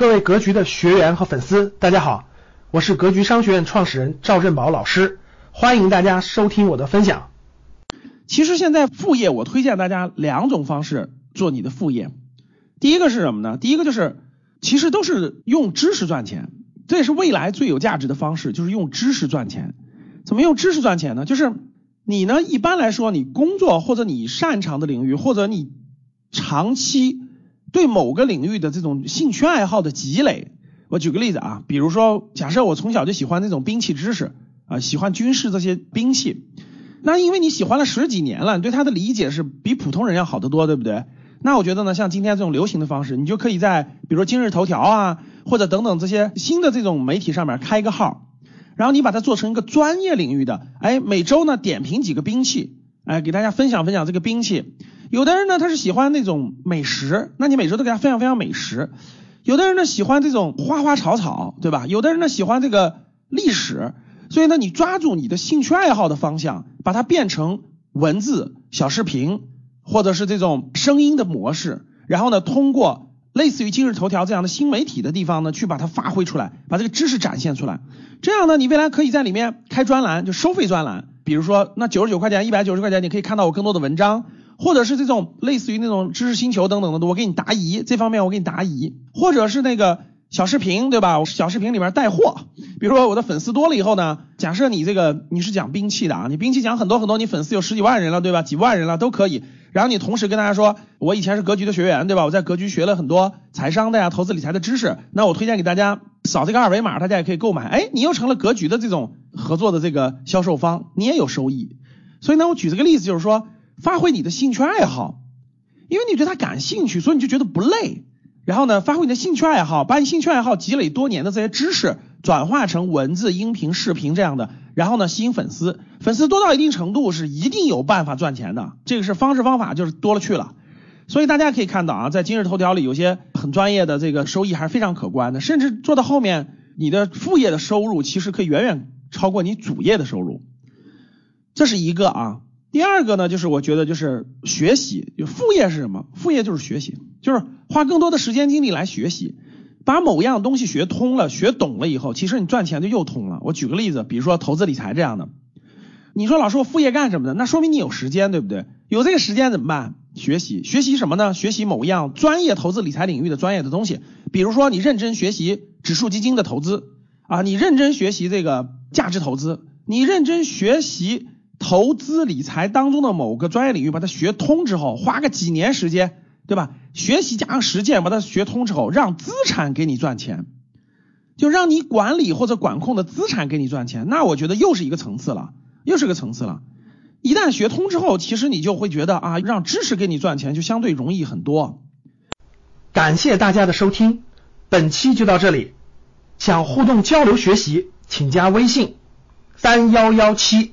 各位格局的学员和粉丝，大家好，我是格局商学院创始人赵振宝老师，欢迎大家收听我的分享。其实现在副业，我推荐大家两种方式做你的副业。第一个是什么呢？第一个就是，其实都是用知识赚钱，这也是未来最有价值的方式，就是用知识赚钱。怎么用知识赚钱呢？就是你呢，一般来说，你工作或者你擅长的领域，或者你长期。对某个领域的这种兴趣爱好的积累，我举个例子啊，比如说，假设我从小就喜欢那种兵器知识啊，喜欢军事这些兵器，那因为你喜欢了十几年了，你对它的理解是比普通人要好得多，对不对？那我觉得呢，像今天这种流行的方式，你就可以在比如说今日头条啊，或者等等这些新的这种媒体上面开一个号，然后你把它做成一个专业领域的，哎，每周呢点评几个兵器，哎，给大家分享分享这个兵器。有的人呢，他是喜欢那种美食，那你每周都给他分享分享美食。有的人呢，喜欢这种花花草草，对吧？有的人呢，喜欢这个历史。所以呢，你抓住你的兴趣爱好的方向，把它变成文字、小视频，或者是这种声音的模式，然后呢，通过类似于今日头条这样的新媒体的地方呢，去把它发挥出来，把这个知识展现出来。这样呢，你未来可以在里面开专栏，就收费专栏。比如说，那九十九块钱、一百九十块钱，你可以看到我更多的文章。或者是这种类似于那种知识星球等等的，我给你答疑，这方面我给你答疑，或者是那个小视频，对吧？小视频里面带货，比如说我的粉丝多了以后呢，假设你这个你是讲兵器的啊，你兵器讲很多很多，你粉丝有十几万人了，对吧？几万人了都可以。然后你同时跟大家说，我以前是格局的学员，对吧？我在格局学了很多财商的呀、投资理财的知识，那我推荐给大家扫这个二维码，大家也可以购买。哎，你又成了格局的这种合作的这个销售方，你也有收益。所以呢，我举这个例子就是说。发挥你的兴趣爱好，因为你对他感兴趣，所以你就觉得不累。然后呢，发挥你的兴趣爱好，把你兴趣爱好积累多年的这些知识转化成文字、音频、视频这样的，然后呢，吸引粉丝。粉丝多到一定程度是一定有办法赚钱的，这个是方式方法就是多了去了。所以大家可以看到啊，在今日头条里有些很专业的这个收益还是非常可观的，甚至做到后面，你的副业的收入其实可以远远超过你主业的收入。这是一个啊。第二个呢，就是我觉得就是学习，就副业是什么？副业就是学习，就是花更多的时间精力来学习，把某样东西学通了、学懂了以后，其实你赚钱就又通了。我举个例子，比如说投资理财这样的，你说老师我副业干什么的？那说明你有时间，对不对？有这个时间怎么办？学习，学习什么呢？学习某样专业投资理财领域的专业的东西，比如说你认真学习指数基金的投资啊，你认真学习这个价值投资，你认真学习。投资理财当中的某个专业领域，把它学通之后，花个几年时间，对吧？学习加上实践，把它学通之后，让资产给你赚钱，就让你管理或者管控的资产给你赚钱，那我觉得又是一个层次了，又是个层次了。一旦学通之后，其实你就会觉得啊，让知识给你赚钱就相对容易很多。感谢大家的收听，本期就到这里。想互动交流学习，请加微信三幺幺七。